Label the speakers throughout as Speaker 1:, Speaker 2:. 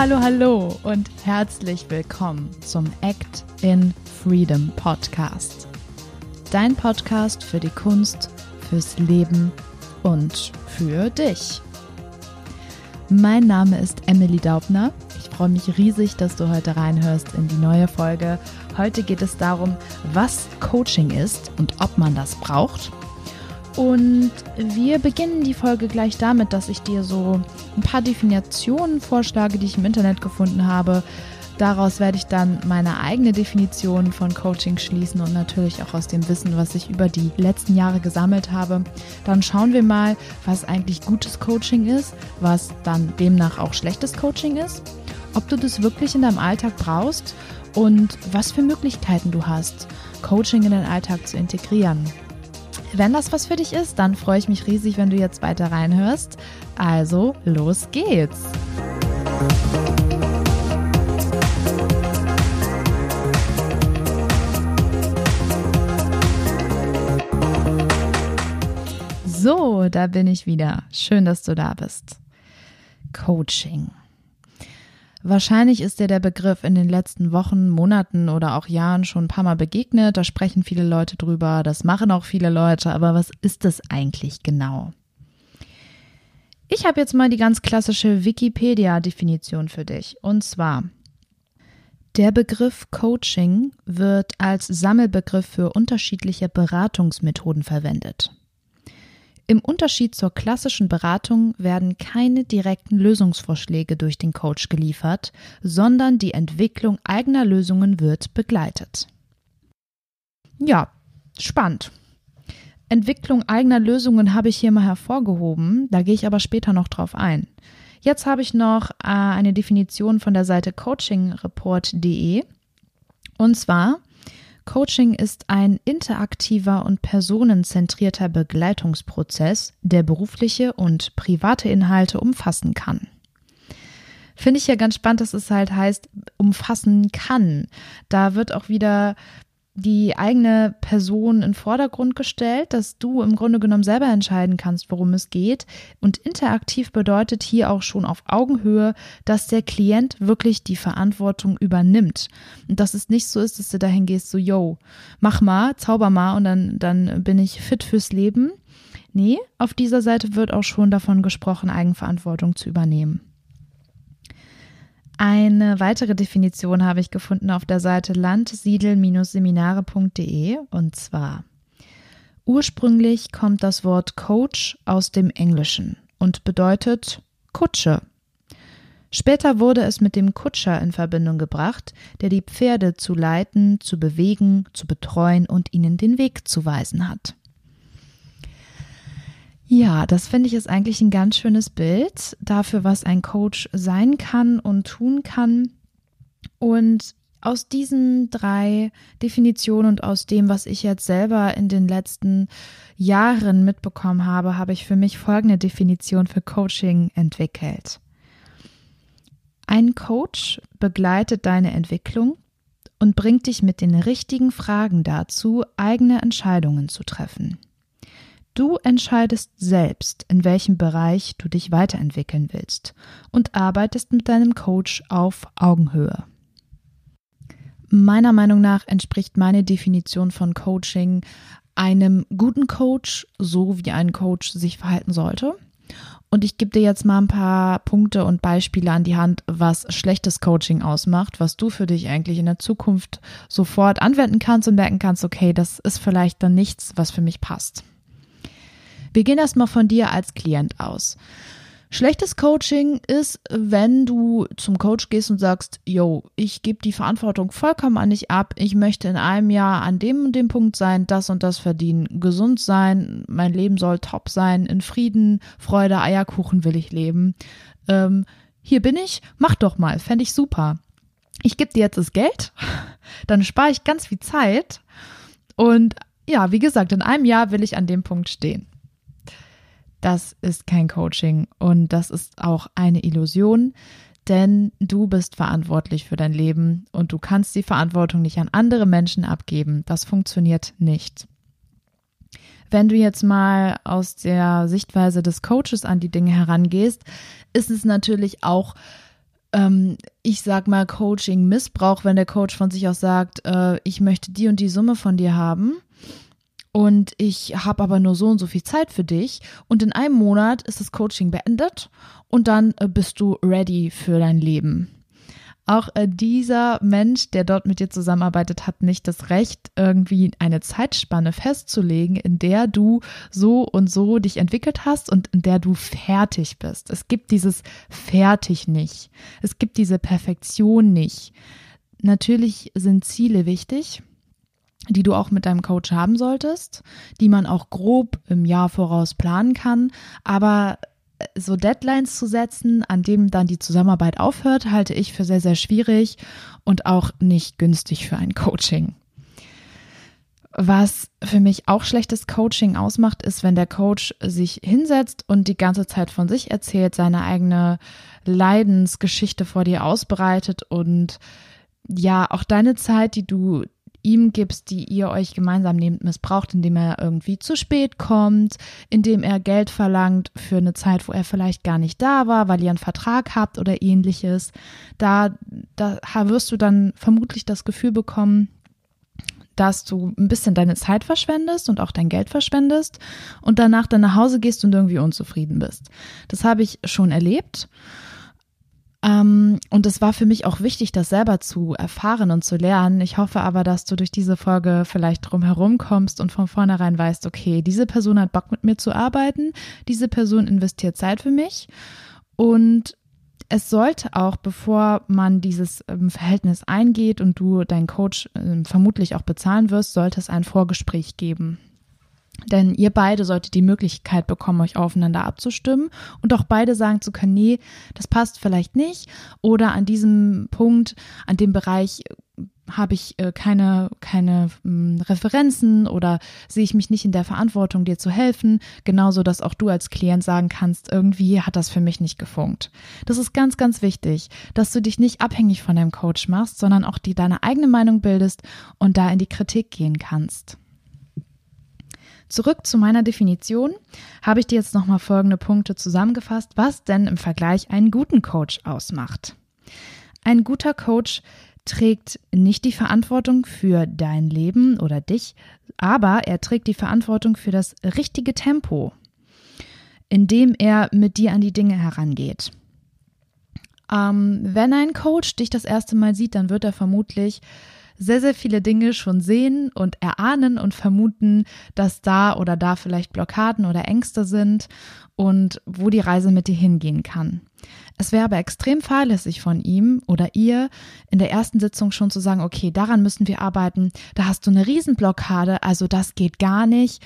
Speaker 1: Hallo, hallo und herzlich willkommen zum Act in Freedom Podcast. Dein Podcast für die Kunst, fürs Leben und für dich. Mein Name ist Emily Daubner. Ich freue mich riesig, dass du heute reinhörst in die neue Folge. Heute geht es darum, was Coaching ist und ob man das braucht und wir beginnen die Folge gleich damit, dass ich dir so ein paar Definitionen vorschlage, die ich im Internet gefunden habe. Daraus werde ich dann meine eigene Definition von Coaching schließen und natürlich auch aus dem Wissen, was ich über die letzten Jahre gesammelt habe. Dann schauen wir mal, was eigentlich gutes Coaching ist, was dann demnach auch schlechtes Coaching ist, ob du das wirklich in deinem Alltag brauchst und was für Möglichkeiten du hast, Coaching in den Alltag zu integrieren. Wenn das was für dich ist, dann freue ich mich riesig, wenn du jetzt weiter reinhörst. Also, los geht's! So, da bin ich wieder. Schön, dass du da bist. Coaching. Wahrscheinlich ist dir der Begriff in den letzten Wochen, Monaten oder auch Jahren schon ein paar Mal begegnet. Da sprechen viele Leute drüber, das machen auch viele Leute, aber was ist das eigentlich genau? Ich habe jetzt mal die ganz klassische Wikipedia-Definition für dich. Und zwar, der Begriff Coaching wird als Sammelbegriff für unterschiedliche Beratungsmethoden verwendet. Im Unterschied zur klassischen Beratung werden keine direkten Lösungsvorschläge durch den Coach geliefert, sondern die Entwicklung eigener Lösungen wird begleitet. Ja, spannend. Entwicklung eigener Lösungen habe ich hier mal hervorgehoben, da gehe ich aber später noch drauf ein. Jetzt habe ich noch äh, eine Definition von der Seite coachingreport.de und zwar Coaching ist ein interaktiver und personenzentrierter Begleitungsprozess, der berufliche und private Inhalte umfassen kann. Finde ich ja ganz spannend, dass es halt heißt, umfassen kann. Da wird auch wieder die eigene Person in Vordergrund gestellt, dass du im Grunde genommen selber entscheiden kannst, worum es geht. Und interaktiv bedeutet hier auch schon auf Augenhöhe, dass der Klient wirklich die Verantwortung übernimmt. Und dass es nicht so ist, dass du dahin gehst, so, yo, mach mal, zauber mal und dann, dann bin ich fit fürs Leben. Nee, auf dieser Seite wird auch schon davon gesprochen, Eigenverantwortung zu übernehmen. Eine weitere Definition habe ich gefunden auf der Seite landsiedel-seminare.de und zwar Ursprünglich kommt das Wort Coach aus dem Englischen und bedeutet Kutsche. Später wurde es mit dem Kutscher in Verbindung gebracht, der die Pferde zu leiten, zu bewegen, zu betreuen und ihnen den Weg zu weisen hat. Ja, das finde ich ist eigentlich ein ganz schönes Bild dafür, was ein Coach sein kann und tun kann. Und aus diesen drei Definitionen und aus dem, was ich jetzt selber in den letzten Jahren mitbekommen habe, habe ich für mich folgende Definition für Coaching entwickelt. Ein Coach begleitet deine Entwicklung und bringt dich mit den richtigen Fragen dazu, eigene Entscheidungen zu treffen. Du entscheidest selbst, in welchem Bereich du dich weiterentwickeln willst und arbeitest mit deinem Coach auf Augenhöhe. Meiner Meinung nach entspricht meine Definition von Coaching einem guten Coach, so wie ein Coach sich verhalten sollte. Und ich gebe dir jetzt mal ein paar Punkte und Beispiele an die Hand, was schlechtes Coaching ausmacht, was du für dich eigentlich in der Zukunft sofort anwenden kannst und merken kannst, okay, das ist vielleicht dann nichts, was für mich passt. Wir gehen erstmal von dir als Klient aus. Schlechtes Coaching ist, wenn du zum Coach gehst und sagst, yo, ich gebe die Verantwortung vollkommen an dich ab. Ich möchte in einem Jahr an dem und dem Punkt sein, das und das verdienen, gesund sein, mein Leben soll top sein, in Frieden, Freude, Eierkuchen will ich leben. Ähm, hier bin ich, mach doch mal, fände ich super. Ich gebe dir jetzt das Geld, dann spare ich ganz viel Zeit und ja, wie gesagt, in einem Jahr will ich an dem Punkt stehen. Das ist kein Coaching und das ist auch eine Illusion, denn du bist verantwortlich für dein Leben und du kannst die Verantwortung nicht an andere Menschen abgeben. Das funktioniert nicht. Wenn du jetzt mal aus der Sichtweise des Coaches an die Dinge herangehst, ist es natürlich auch ähm, ich sag mal Coaching-Missbrauch, wenn der Coach von sich aus sagt, äh, ich möchte die und die Summe von dir haben und ich habe aber nur so und so viel Zeit für dich und in einem Monat ist das Coaching beendet und dann äh, bist du ready für dein Leben. Auch äh, dieser Mensch, der dort mit dir zusammenarbeitet, hat nicht das Recht, irgendwie eine Zeitspanne festzulegen, in der du so und so dich entwickelt hast und in der du fertig bist. Es gibt dieses fertig nicht. Es gibt diese Perfektion nicht. Natürlich sind Ziele wichtig die du auch mit deinem Coach haben solltest, die man auch grob im Jahr voraus planen kann, aber so Deadlines zu setzen, an dem dann die Zusammenarbeit aufhört, halte ich für sehr, sehr schwierig und auch nicht günstig für ein Coaching. Was für mich auch schlechtes Coaching ausmacht, ist, wenn der Coach sich hinsetzt und die ganze Zeit von sich erzählt, seine eigene Leidensgeschichte vor dir ausbreitet und ja, auch deine Zeit, die du ihm gibst, die ihr euch gemeinsam nehmt, missbraucht, indem er irgendwie zu spät kommt, indem er Geld verlangt für eine Zeit, wo er vielleicht gar nicht da war, weil ihr einen Vertrag habt oder ähnliches. Da, da wirst du dann vermutlich das Gefühl bekommen, dass du ein bisschen deine Zeit verschwendest und auch dein Geld verschwendest und danach dann nach Hause gehst und irgendwie unzufrieden bist. Das habe ich schon erlebt. Ähm, und es war für mich auch wichtig, das selber zu erfahren und zu lernen. Ich hoffe aber, dass du durch diese Folge vielleicht drumherum kommst und von vornherein weißt, okay, diese Person hat Bock mit mir zu arbeiten, diese Person investiert Zeit für mich und es sollte auch, bevor man dieses ähm, Verhältnis eingeht und du deinen Coach äh, vermutlich auch bezahlen wirst, sollte es ein Vorgespräch geben. Denn ihr beide solltet die Möglichkeit bekommen, euch aufeinander abzustimmen und auch beide sagen zu können, nee, das passt vielleicht nicht oder an diesem Punkt, an dem Bereich äh, habe ich äh, keine, keine hm, Referenzen oder sehe ich mich nicht in der Verantwortung, dir zu helfen. Genauso, dass auch du als Klient sagen kannst, irgendwie hat das für mich nicht gefunkt. Das ist ganz, ganz wichtig, dass du dich nicht abhängig von deinem Coach machst, sondern auch die deine eigene Meinung bildest und da in die Kritik gehen kannst. Zurück zu meiner Definition habe ich dir jetzt nochmal folgende Punkte zusammengefasst, was denn im Vergleich einen guten Coach ausmacht. Ein guter Coach trägt nicht die Verantwortung für dein Leben oder dich, aber er trägt die Verantwortung für das richtige Tempo, indem er mit dir an die Dinge herangeht. Ähm, wenn ein Coach dich das erste Mal sieht, dann wird er vermutlich sehr, sehr viele Dinge schon sehen und erahnen und vermuten, dass da oder da vielleicht Blockaden oder Ängste sind und wo die Reise mit dir hingehen kann. Es wäre aber extrem fahrlässig von ihm oder ihr in der ersten Sitzung schon zu sagen, okay, daran müssen wir arbeiten, da hast du eine Riesenblockade, also das geht gar nicht.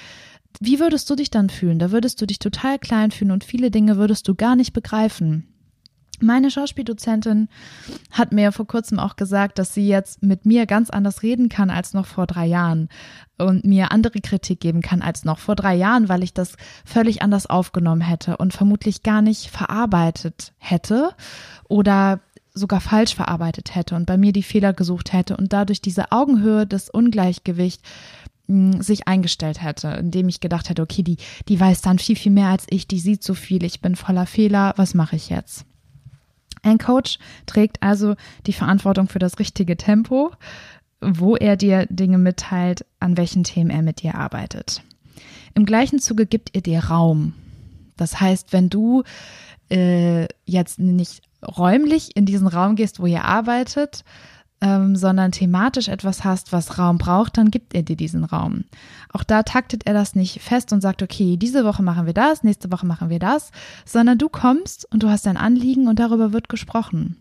Speaker 1: Wie würdest du dich dann fühlen? Da würdest du dich total klein fühlen und viele Dinge würdest du gar nicht begreifen. Meine Schauspieldozentin hat mir vor kurzem auch gesagt, dass sie jetzt mit mir ganz anders reden kann als noch vor drei Jahren und mir andere Kritik geben kann als noch vor drei Jahren, weil ich das völlig anders aufgenommen hätte und vermutlich gar nicht verarbeitet hätte oder sogar falsch verarbeitet hätte und bei mir die Fehler gesucht hätte und dadurch diese Augenhöhe des Ungleichgewicht hm, sich eingestellt hätte, indem ich gedacht hätte, okay, die, die weiß dann viel, viel mehr als ich, die sieht so viel, ich bin voller Fehler, was mache ich jetzt? Ein Coach trägt also die Verantwortung für das richtige Tempo, wo er dir Dinge mitteilt, an welchen Themen er mit dir arbeitet. Im gleichen Zuge gibt er dir Raum. Das heißt, wenn du äh, jetzt nicht räumlich in diesen Raum gehst, wo ihr arbeitet, ähm, sondern thematisch etwas hast, was Raum braucht, dann gibt er dir diesen Raum. Auch da taktet er das nicht fest und sagt, okay, diese Woche machen wir das, nächste Woche machen wir das, sondern du kommst und du hast ein Anliegen und darüber wird gesprochen.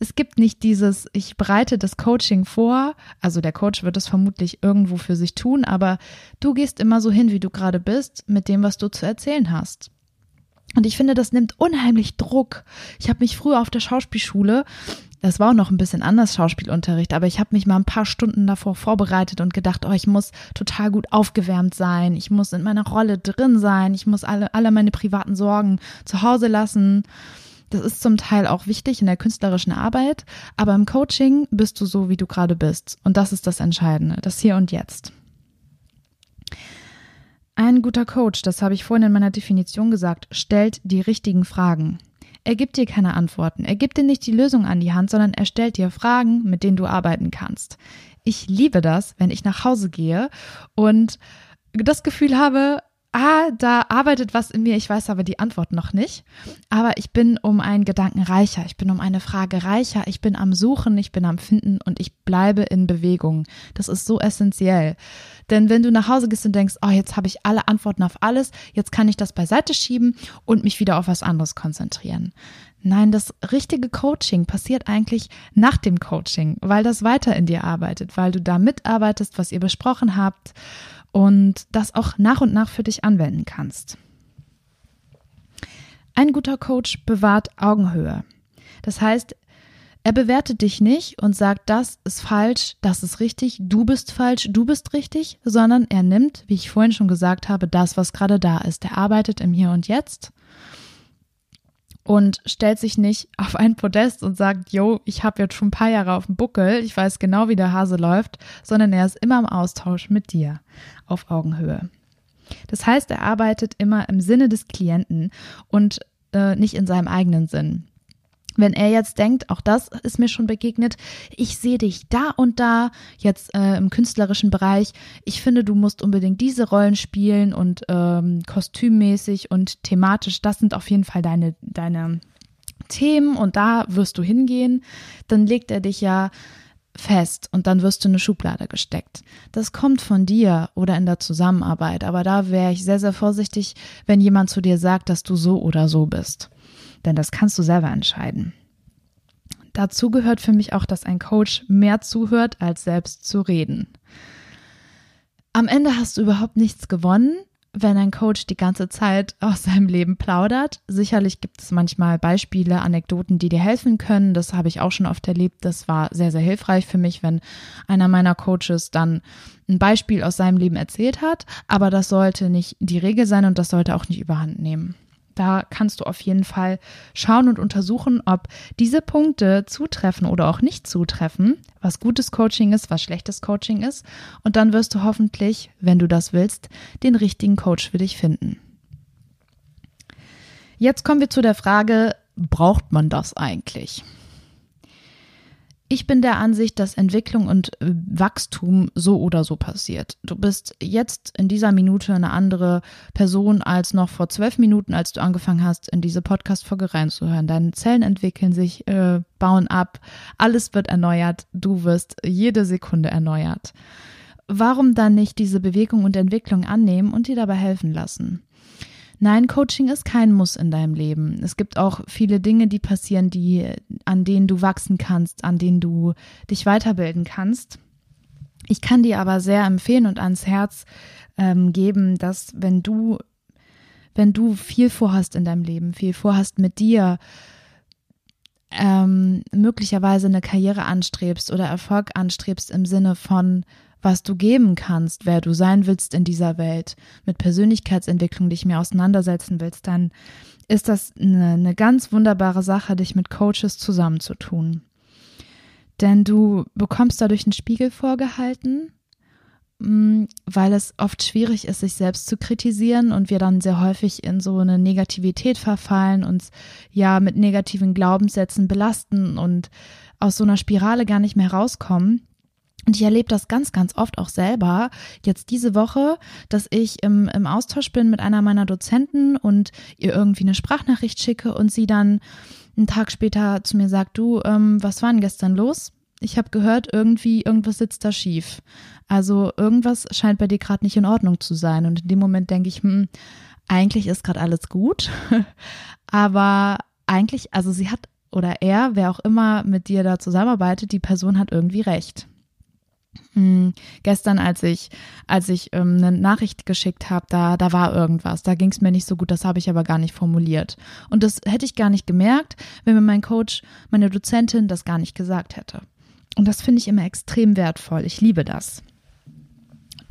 Speaker 1: Es gibt nicht dieses, ich bereite das Coaching vor, also der Coach wird es vermutlich irgendwo für sich tun, aber du gehst immer so hin, wie du gerade bist, mit dem, was du zu erzählen hast. Und ich finde, das nimmt unheimlich Druck. Ich habe mich früher auf der Schauspielschule das war auch noch ein bisschen anders Schauspielunterricht, aber ich habe mich mal ein paar Stunden davor vorbereitet und gedacht, oh, ich muss total gut aufgewärmt sein, ich muss in meiner Rolle drin sein, ich muss alle, alle meine privaten Sorgen zu Hause lassen. Das ist zum Teil auch wichtig in der künstlerischen Arbeit, aber im Coaching bist du so, wie du gerade bist. Und das ist das Entscheidende, das Hier und Jetzt. Ein guter Coach, das habe ich vorhin in meiner Definition gesagt, stellt die richtigen Fragen. Er gibt dir keine Antworten. Er gibt dir nicht die Lösung an die Hand, sondern er stellt dir Fragen, mit denen du arbeiten kannst. Ich liebe das, wenn ich nach Hause gehe und das Gefühl habe, ah, da arbeitet was in mir, ich weiß aber die Antwort noch nicht. Aber ich bin um einen Gedanken reicher, ich bin um eine Frage reicher, ich bin am Suchen, ich bin am Finden und ich bleibe in Bewegung. Das ist so essentiell. Denn wenn du nach Hause gehst und denkst, oh, jetzt habe ich alle Antworten auf alles, jetzt kann ich das beiseite schieben und mich wieder auf was anderes konzentrieren. Nein, das richtige Coaching passiert eigentlich nach dem Coaching, weil das weiter in dir arbeitet, weil du da mitarbeitest, was ihr besprochen habt und das auch nach und nach für dich anwenden kannst. Ein guter Coach bewahrt Augenhöhe. Das heißt, er bewertet dich nicht und sagt, das ist falsch, das ist richtig, du bist falsch, du bist richtig, sondern er nimmt, wie ich vorhin schon gesagt habe, das, was gerade da ist. Er arbeitet im Hier und Jetzt und stellt sich nicht auf ein Podest und sagt, yo, ich habe jetzt schon ein paar Jahre auf dem Buckel, ich weiß genau, wie der Hase läuft, sondern er ist immer im Austausch mit dir auf Augenhöhe. Das heißt, er arbeitet immer im Sinne des Klienten und äh, nicht in seinem eigenen Sinn. Wenn er jetzt denkt, auch das ist mir schon begegnet, ich sehe dich da und da, jetzt äh, im künstlerischen Bereich, ich finde, du musst unbedingt diese Rollen spielen und ähm, kostümmäßig und thematisch, das sind auf jeden Fall deine, deine Themen und da wirst du hingehen, dann legt er dich ja fest und dann wirst du in eine Schublade gesteckt. Das kommt von dir oder in der Zusammenarbeit, aber da wäre ich sehr, sehr vorsichtig, wenn jemand zu dir sagt, dass du so oder so bist denn das kannst du selber entscheiden. Dazu gehört für mich auch, dass ein Coach mehr zuhört, als selbst zu reden. Am Ende hast du überhaupt nichts gewonnen, wenn ein Coach die ganze Zeit aus seinem Leben plaudert. Sicherlich gibt es manchmal Beispiele, Anekdoten, die dir helfen können. Das habe ich auch schon oft erlebt. Das war sehr, sehr hilfreich für mich, wenn einer meiner Coaches dann ein Beispiel aus seinem Leben erzählt hat. Aber das sollte nicht die Regel sein und das sollte auch nicht überhand nehmen. Da kannst du auf jeden Fall schauen und untersuchen, ob diese Punkte zutreffen oder auch nicht zutreffen, was gutes Coaching ist, was schlechtes Coaching ist. Und dann wirst du hoffentlich, wenn du das willst, den richtigen Coach für dich finden. Jetzt kommen wir zu der Frage, braucht man das eigentlich? Ich bin der Ansicht, dass Entwicklung und äh, Wachstum so oder so passiert. Du bist jetzt in dieser Minute eine andere Person als noch vor zwölf Minuten, als du angefangen hast, in diese Podcast-Folge reinzuhören. Deine Zellen entwickeln sich, äh, bauen ab, alles wird erneuert, du wirst jede Sekunde erneuert. Warum dann nicht diese Bewegung und Entwicklung annehmen und dir dabei helfen lassen? Nein, Coaching ist kein Muss in deinem Leben. Es gibt auch viele Dinge, die passieren, die, an denen du wachsen kannst, an denen du dich weiterbilden kannst. Ich kann dir aber sehr empfehlen und ans Herz ähm, geben, dass wenn du, wenn du viel vorhast in deinem Leben, viel vorhast mit dir, ähm, möglicherweise eine Karriere anstrebst oder Erfolg anstrebst im Sinne von was du geben kannst, wer du sein willst in dieser Welt, mit Persönlichkeitsentwicklung dich mehr auseinandersetzen willst, dann ist das eine, eine ganz wunderbare Sache, dich mit Coaches zusammenzutun. Denn du bekommst dadurch einen Spiegel vorgehalten, mm, weil es oft schwierig ist, sich selbst zu kritisieren und wir dann sehr häufig in so eine Negativität verfallen, uns ja mit negativen Glaubenssätzen belasten und aus so einer Spirale gar nicht mehr rauskommen. Und ich erlebe das ganz, ganz oft auch selber. Jetzt diese Woche, dass ich im, im Austausch bin mit einer meiner Dozenten und ihr irgendwie eine Sprachnachricht schicke und sie dann einen Tag später zu mir sagt, du, ähm, was war denn gestern los? Ich habe gehört, irgendwie, irgendwas sitzt da schief. Also irgendwas scheint bei dir gerade nicht in Ordnung zu sein. Und in dem Moment denke ich, hm, eigentlich ist gerade alles gut. Aber eigentlich, also sie hat oder er, wer auch immer mit dir da zusammenarbeitet, die Person hat irgendwie recht. Hm, gestern, als ich, als ich ähm, eine Nachricht geschickt habe, da, da war irgendwas. Da ging es mir nicht so gut, das habe ich aber gar nicht formuliert. Und das hätte ich gar nicht gemerkt, wenn mir mein Coach, meine Dozentin das gar nicht gesagt hätte. Und das finde ich immer extrem wertvoll. Ich liebe das.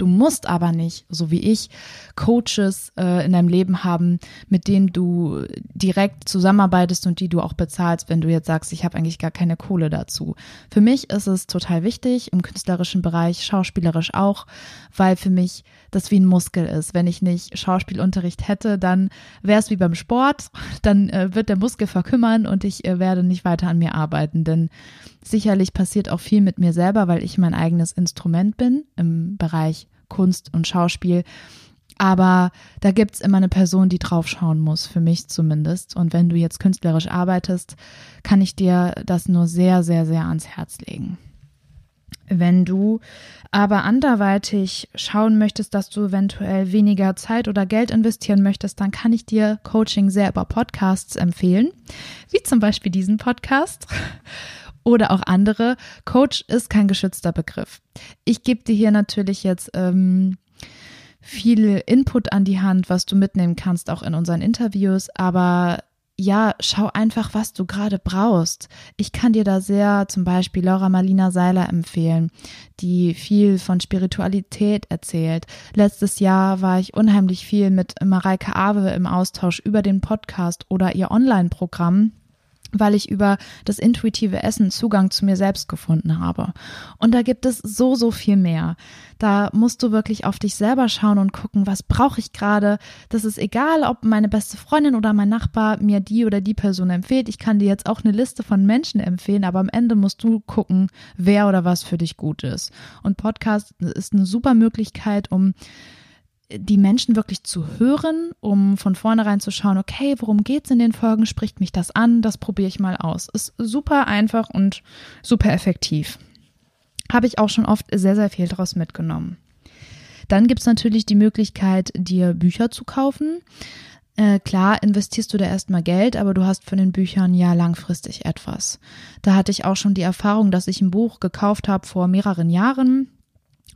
Speaker 1: Du musst aber nicht, so wie ich, Coaches äh, in deinem Leben haben, mit denen du direkt zusammenarbeitest und die du auch bezahlst, wenn du jetzt sagst, ich habe eigentlich gar keine Kohle dazu. Für mich ist es total wichtig, im künstlerischen Bereich, schauspielerisch auch, weil für mich das wie ein Muskel ist. Wenn ich nicht Schauspielunterricht hätte, dann wäre es wie beim Sport, dann äh, wird der Muskel verkümmern und ich äh, werde nicht weiter an mir arbeiten. Denn sicherlich passiert auch viel mit mir selber, weil ich mein eigenes Instrument bin im Bereich Kunst und Schauspiel. Aber da gibt's immer eine Person, die draufschauen muss, für mich zumindest. Und wenn du jetzt künstlerisch arbeitest, kann ich dir das nur sehr, sehr, sehr ans Herz legen. Wenn du aber anderweitig schauen möchtest, dass du eventuell weniger Zeit oder Geld investieren möchtest, dann kann ich dir Coaching sehr über Podcasts empfehlen, wie zum Beispiel diesen Podcast oder auch andere. Coach ist kein geschützter Begriff. Ich gebe dir hier natürlich jetzt ähm, viel Input an die Hand, was du mitnehmen kannst, auch in unseren Interviews, aber ja, schau einfach, was du gerade brauchst. Ich kann dir da sehr zum Beispiel Laura Marlina Seiler empfehlen, die viel von Spiritualität erzählt. Letztes Jahr war ich unheimlich viel mit Mareike Awe im Austausch über den Podcast oder ihr Online-Programm weil ich über das intuitive Essen Zugang zu mir selbst gefunden habe. Und da gibt es so, so viel mehr. Da musst du wirklich auf dich selber schauen und gucken, was brauche ich gerade. Das ist egal, ob meine beste Freundin oder mein Nachbar mir die oder die Person empfiehlt. Ich kann dir jetzt auch eine Liste von Menschen empfehlen, aber am Ende musst du gucken, wer oder was für dich gut ist. Und Podcast ist eine super Möglichkeit, um die Menschen wirklich zu hören, um von vornherein zu schauen, okay, worum geht's in den Folgen? Spricht mich das an? Das probiere ich mal aus. Ist super einfach und super effektiv. Habe ich auch schon oft sehr, sehr viel daraus mitgenommen. Dann gibt's natürlich die Möglichkeit, dir Bücher zu kaufen. Äh, klar, investierst du da erstmal Geld, aber du hast von den Büchern ja langfristig etwas. Da hatte ich auch schon die Erfahrung, dass ich ein Buch gekauft habe vor mehreren Jahren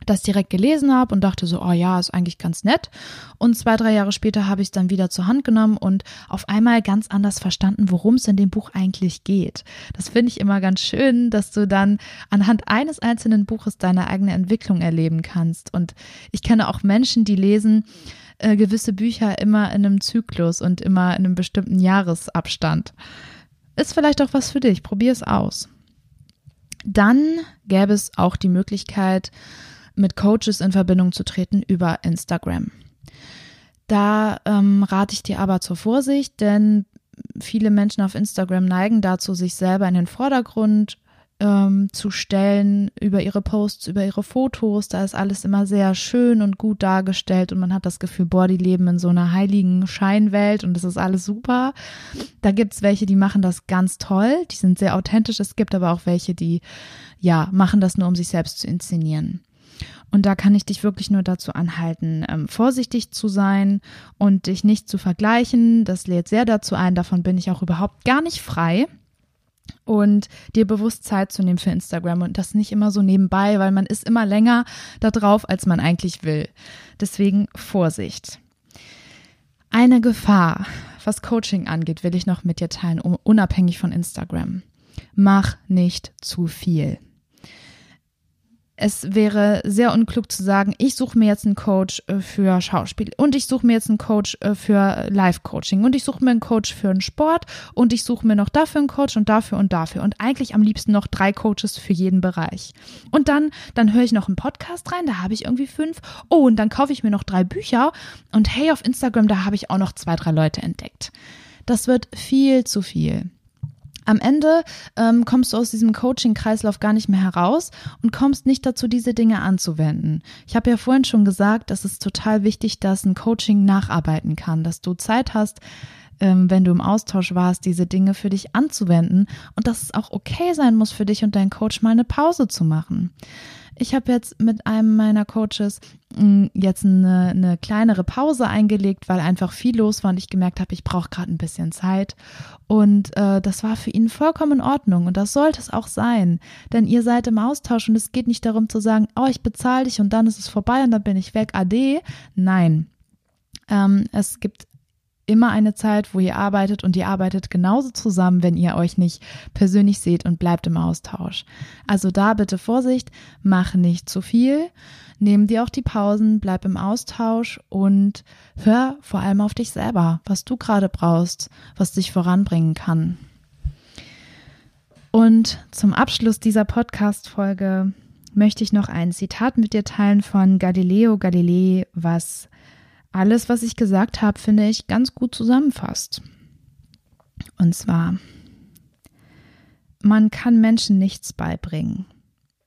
Speaker 1: das direkt gelesen habe und dachte so, oh ja, ist eigentlich ganz nett. Und zwei, drei Jahre später habe ich es dann wieder zur Hand genommen und auf einmal ganz anders verstanden, worum es in dem Buch eigentlich geht. Das finde ich immer ganz schön, dass du dann anhand eines einzelnen Buches deine eigene Entwicklung erleben kannst. Und ich kenne auch Menschen, die lesen äh, gewisse Bücher immer in einem Zyklus und immer in einem bestimmten Jahresabstand. Ist vielleicht auch was für dich. Probier es aus. Dann gäbe es auch die Möglichkeit, mit Coaches in Verbindung zu treten über Instagram. Da ähm, rate ich dir aber zur Vorsicht, denn viele Menschen auf Instagram neigen dazu, sich selber in den Vordergrund ähm, zu stellen über ihre Posts, über ihre Fotos. Da ist alles immer sehr schön und gut dargestellt und man hat das Gefühl, boah, die leben in so einer heiligen Scheinwelt und das ist alles super. Da gibt es welche, die machen das ganz toll, die sind sehr authentisch. Es gibt aber auch welche, die ja machen das nur, um sich selbst zu inszenieren. Und da kann ich dich wirklich nur dazu anhalten, ähm, vorsichtig zu sein und dich nicht zu vergleichen. Das lädt sehr dazu ein. Davon bin ich auch überhaupt gar nicht frei. Und dir bewusst Zeit zu nehmen für Instagram und das nicht immer so nebenbei, weil man ist immer länger da drauf, als man eigentlich will. Deswegen Vorsicht. Eine Gefahr, was Coaching angeht, will ich noch mit dir teilen, unabhängig von Instagram. Mach nicht zu viel es wäre sehr unklug zu sagen, ich suche mir jetzt einen Coach äh, für Schauspiel und ich suche mir jetzt einen Coach äh, für Live-Coaching und ich suche mir einen Coach für einen Sport und ich suche mir noch dafür einen Coach und dafür und dafür und eigentlich am liebsten noch drei Coaches für jeden Bereich. Und dann, dann höre ich noch einen Podcast rein, da habe ich irgendwie fünf. Oh, und dann kaufe ich mir noch drei Bücher und hey, auf Instagram, da habe ich auch noch zwei, drei Leute entdeckt. Das wird viel zu viel. Am Ende ähm, kommst du aus diesem Coaching-Kreislauf gar nicht mehr heraus und kommst nicht dazu, diese Dinge anzuwenden. Ich habe ja vorhin schon gesagt, dass es total wichtig, dass ein Coaching nacharbeiten kann, dass du Zeit hast, ähm, wenn du im Austausch warst, diese Dinge für dich anzuwenden und dass es auch okay sein muss für dich und deinen Coach mal eine Pause zu machen. Ich habe jetzt mit einem meiner Coaches mm, jetzt eine, eine kleinere Pause eingelegt, weil einfach viel los war und ich gemerkt habe, ich brauche gerade ein bisschen Zeit. Und äh, das war für ihn vollkommen in Ordnung und das sollte es auch sein. Denn ihr seid im Austausch und es geht nicht darum zu sagen, oh, ich bezahle dich und dann ist es vorbei und dann bin ich weg, ade. Nein. Ähm, es gibt immer eine Zeit, wo ihr arbeitet und ihr arbeitet genauso zusammen, wenn ihr euch nicht persönlich seht und bleibt im Austausch. Also da bitte Vorsicht, mach nicht zu viel, nimm dir auch die Pausen, bleib im Austausch und hör vor allem auf dich selber, was du gerade brauchst, was dich voranbringen kann. Und zum Abschluss dieser Podcast-Folge möchte ich noch ein Zitat mit dir teilen von Galileo Galilei, was alles, was ich gesagt habe, finde ich ganz gut zusammenfasst. Und zwar, man kann Menschen nichts beibringen.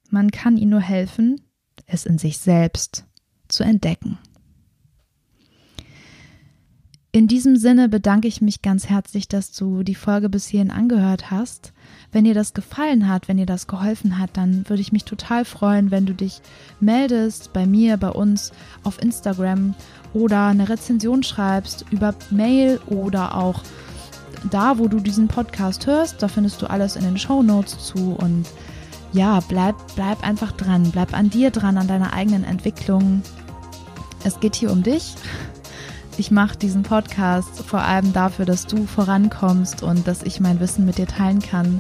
Speaker 1: Man kann ihnen nur helfen, es in sich selbst zu entdecken. In diesem Sinne bedanke ich mich ganz herzlich, dass du die Folge bis hierhin angehört hast. Wenn dir das gefallen hat, wenn dir das geholfen hat, dann würde ich mich total freuen, wenn du dich meldest bei mir, bei uns auf Instagram oder eine Rezension schreibst über Mail oder auch da, wo du diesen Podcast hörst. Da findest du alles in den Show Notes zu und ja, bleib, bleib einfach dran, bleib an dir dran, an deiner eigenen Entwicklung. Es geht hier um dich ich mache diesen Podcast vor allem dafür, dass du vorankommst und dass ich mein Wissen mit dir teilen kann.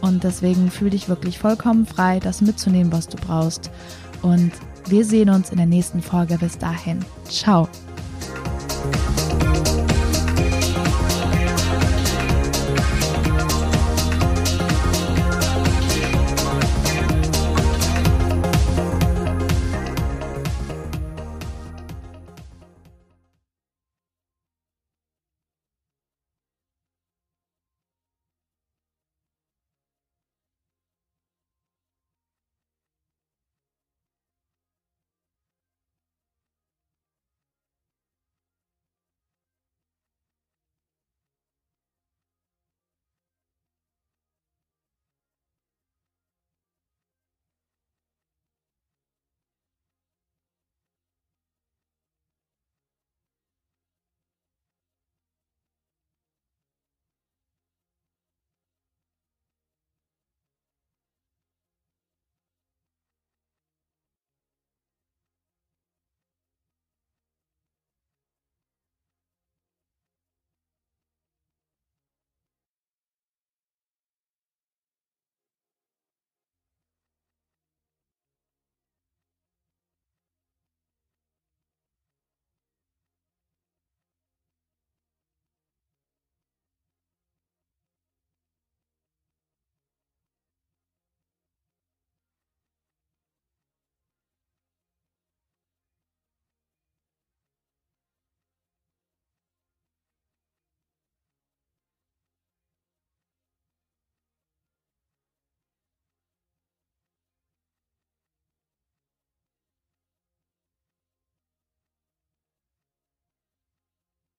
Speaker 1: Und deswegen fühle dich wirklich vollkommen frei, das mitzunehmen, was du brauchst. Und wir sehen uns in der nächsten Folge. Bis dahin. Ciao.